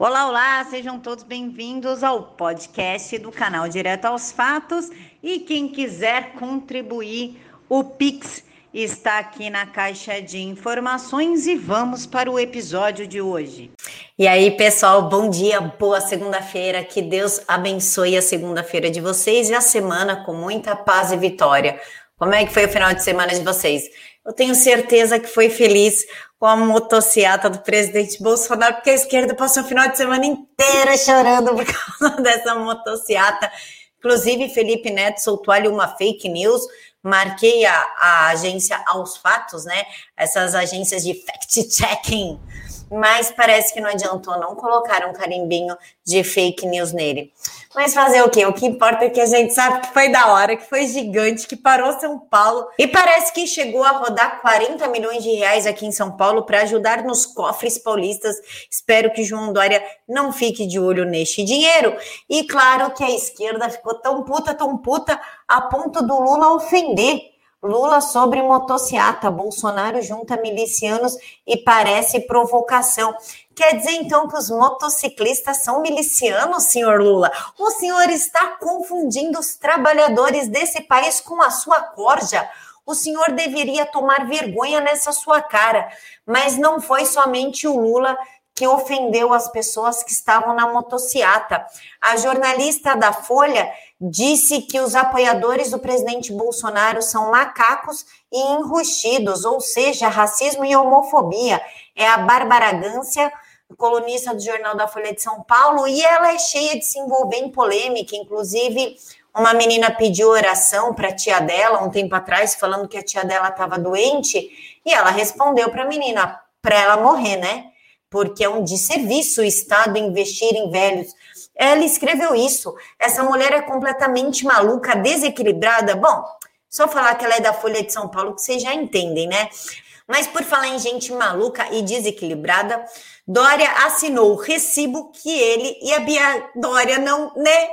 Olá, olá, sejam todos bem-vindos ao podcast do canal Direto aos Fatos. E quem quiser contribuir, o Pix está aqui na caixa de informações e vamos para o episódio de hoje. E aí, pessoal, bom dia, boa segunda-feira. Que Deus abençoe a segunda-feira de vocês e a semana com muita paz e vitória. Como é que foi o final de semana de vocês? Eu tenho certeza que foi feliz com a motociata do presidente Bolsonaro, porque a esquerda passou o final de semana inteira chorando por causa dessa motociata. Inclusive, Felipe Neto soltou ali uma fake news. Marquei a, a agência aos fatos, né? Essas agências de fact-checking mas parece que não adiantou, não colocar um carimbinho de fake news nele. Mas fazer o quê? O que importa é que a gente sabe que foi da hora, que foi gigante, que parou São Paulo e parece que chegou a rodar 40 milhões de reais aqui em São Paulo para ajudar nos cofres paulistas. Espero que João Dória não fique de olho neste dinheiro. E claro que a esquerda ficou tão puta, tão puta, a ponto do Lula ofender Lula sobre motociata, Bolsonaro junta milicianos e parece provocação. Quer dizer então que os motociclistas são milicianos, senhor Lula? O senhor está confundindo os trabalhadores desse país com a sua corja. O senhor deveria tomar vergonha nessa sua cara. Mas não foi somente o Lula que ofendeu as pessoas que estavam na motociata. A jornalista da Folha disse que os apoiadores do presidente Bolsonaro são macacos e enrustidos, ou seja, racismo e homofobia. É a Bárbara Gância, colunista do Jornal da Folha de São Paulo, e ela é cheia de se envolver em polêmica, inclusive uma menina pediu oração para a tia dela um tempo atrás, falando que a tia dela estava doente, e ela respondeu para a menina para ela morrer, né? Porque é um desserviço o Estado investir em velhos. Ela escreveu isso. Essa mulher é completamente maluca, desequilibrada. Bom, só falar que ela é da Folha de São Paulo, que vocês já entendem, né? Mas por falar em gente maluca e desequilibrada, Dória assinou o recibo que ele e a Bia Dória não, né,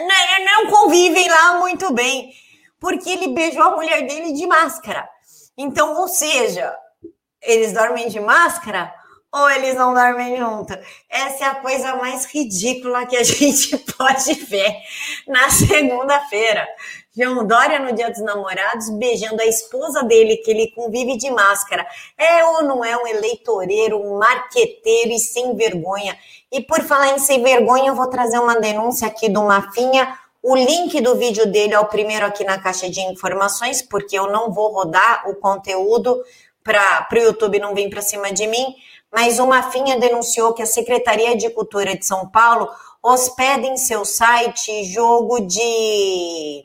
né, não convivem lá muito bem, porque ele beijou a mulher dele de máscara. Então, ou seja, eles dormem de máscara ou eles não dormem junto. Essa é a coisa mais ridícula que a gente pode ver na segunda-feira. João Dória no Dia dos Namorados beijando a esposa dele, que ele convive de máscara. É ou não é um eleitoreiro, um marqueteiro e sem vergonha? E por falar em sem vergonha, eu vou trazer uma denúncia aqui do Mafinha. O link do vídeo dele é o primeiro aqui na caixa de informações, porque eu não vou rodar o conteúdo para o YouTube não vir para cima de mim mas o Mafinha denunciou que a Secretaria de Cultura de São Paulo hospeda em seu site jogo de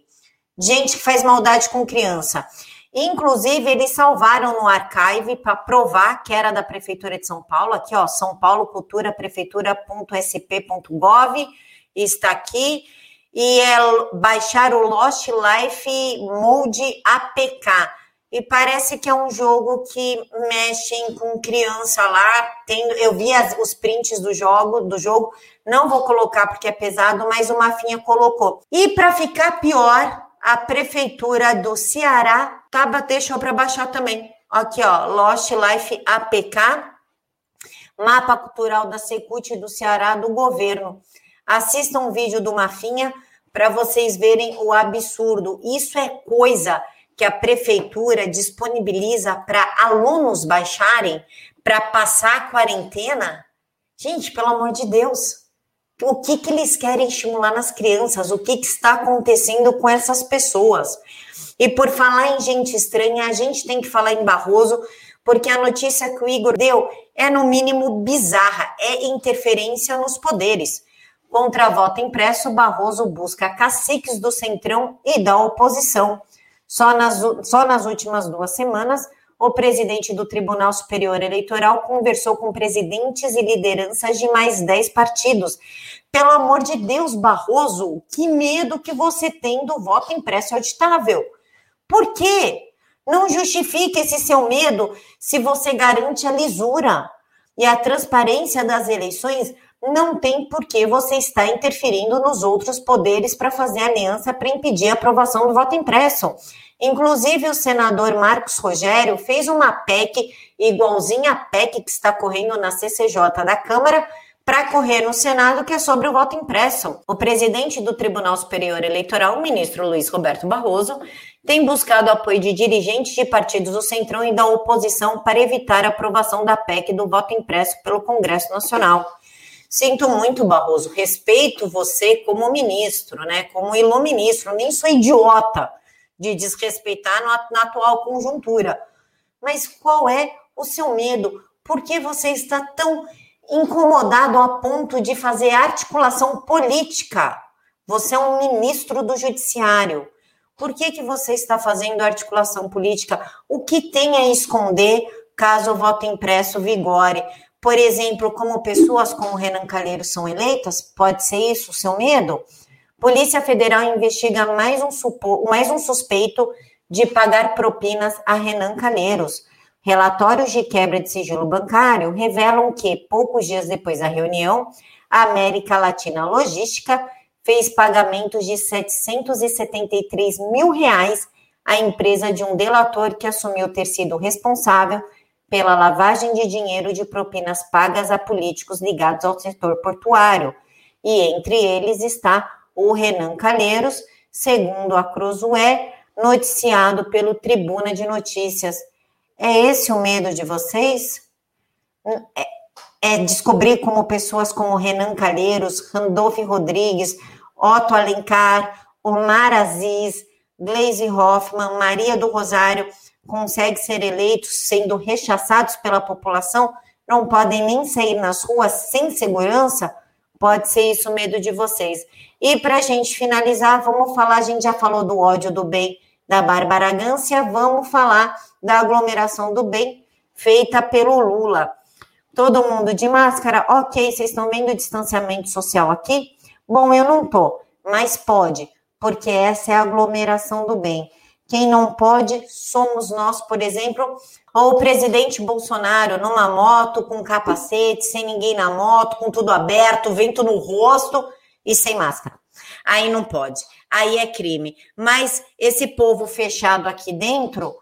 gente que faz maldade com criança. Inclusive, eles salvaram no archive para provar que era da Prefeitura de São Paulo. Aqui, ó, São Paulo Cultura, prefeitura.sp.gov, está aqui. E é baixar o Lost Life Mode APK e parece que é um jogo que mexem com criança lá. Tendo, eu vi as, os prints do jogo, do jogo. Não vou colocar porque é pesado, mas o Mafinha colocou. E para ficar pior, a prefeitura do Ceará tá deixou para baixar também. Aqui, ó, Lost Life APK, mapa cultural da Secult do Ceará do governo. Assistam um vídeo do Mafinha para vocês verem o absurdo. Isso é coisa que a prefeitura disponibiliza para alunos baixarem para passar a quarentena? Gente, pelo amor de Deus, o que, que eles querem estimular nas crianças? O que, que está acontecendo com essas pessoas? E por falar em gente estranha, a gente tem que falar em Barroso, porque a notícia que o Igor deu é, no mínimo, bizarra, é interferência nos poderes. Contra voto impresso, Barroso busca caciques do centrão e da oposição. Só nas, só nas últimas duas semanas, o presidente do Tribunal Superior Eleitoral conversou com presidentes e lideranças de mais dez partidos. Pelo amor de Deus, Barroso, que medo que você tem do voto impresso auditável. Por quê? Não justifique esse seu medo se você garante a lisura e a transparência das eleições. Não tem por que você estar interferindo nos outros poderes para fazer aliança para impedir a aprovação do voto impresso. Inclusive, o senador Marcos Rogério fez uma PEC igualzinha à PEC que está correndo na CCJ da Câmara para correr no Senado, que é sobre o voto impresso. O presidente do Tribunal Superior Eleitoral, o ministro Luiz Roberto Barroso, tem buscado apoio de dirigentes de partidos do Centrão e da oposição para evitar a aprovação da PEC do voto impresso pelo Congresso Nacional. Sinto muito, Barroso, respeito você como ministro, né, como iluministro, nem sou idiota de desrespeitar na atual conjuntura. Mas qual é o seu medo? Por que você está tão incomodado a ponto de fazer articulação política. Você é um ministro do judiciário. Por que, que você está fazendo articulação política? O que tem a esconder caso o voto impresso vigore? Por exemplo, como pessoas como Renan Calheiros são eleitas? Pode ser isso o seu medo? Polícia Federal investiga mais um, supo, mais um suspeito de pagar propinas a Renan Calheiros. Relatórios de quebra de sigilo bancário revelam que, poucos dias depois da reunião, a América Latina Logística fez pagamentos de 773 mil reais à empresa de um delator que assumiu ter sido responsável pela lavagem de dinheiro de propinas pagas a políticos ligados ao setor portuário. E entre eles está o Renan Calheiros, segundo a Cruzoé, noticiado pelo Tribuna de Notícias. É esse o medo de vocês? É, é descobrir como pessoas como Renan Calheiros, Randolph Rodrigues, Otto Alencar, Omar Aziz, Gleisi Hoffmann, Maria do Rosário conseguem ser eleitos sendo rechaçados pela população, não podem nem sair nas ruas sem segurança? Pode ser isso o medo de vocês. E para a gente finalizar, vamos falar, a gente já falou do ódio do bem da Bárbara Gância, vamos falar da aglomeração do bem feita pelo Lula. Todo mundo de máscara, ok, vocês estão vendo o distanciamento social aqui? Bom, eu não tô, mas pode, porque essa é a aglomeração do bem. Quem não pode somos nós, por exemplo, ou o presidente Bolsonaro numa moto com capacete, sem ninguém na moto, com tudo aberto, vento no rosto e sem máscara. Aí não pode, aí é crime. Mas esse povo fechado aqui dentro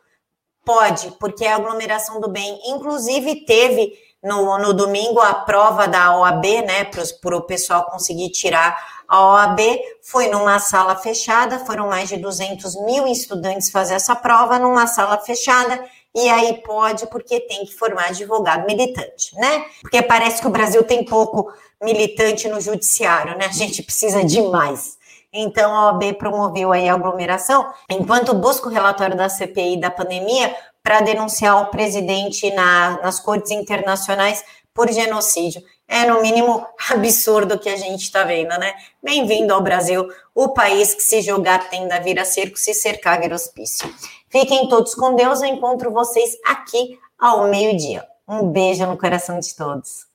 pode, porque é aglomeração do bem. Inclusive, teve no, no domingo a prova da OAB, né, para o pessoal conseguir tirar a OAB. Foi numa sala fechada, foram mais de 200 mil estudantes fazer essa prova numa sala fechada. E aí pode, porque tem que formar advogado militante, né? Porque parece que o Brasil tem pouco militante no judiciário, né? A gente precisa de mais. Então, a OAB promoveu aí a aglomeração, enquanto busca o relatório da CPI da pandemia para denunciar o presidente na, nas cortes internacionais por genocídio. É, no mínimo, absurdo o que a gente está vendo, né? Bem-vindo ao Brasil, o país que se jogar tenda vira cerco, se cercar vira hospício. Fiquem todos com Deus, eu encontro vocês aqui ao meio-dia. Um beijo no coração de todos.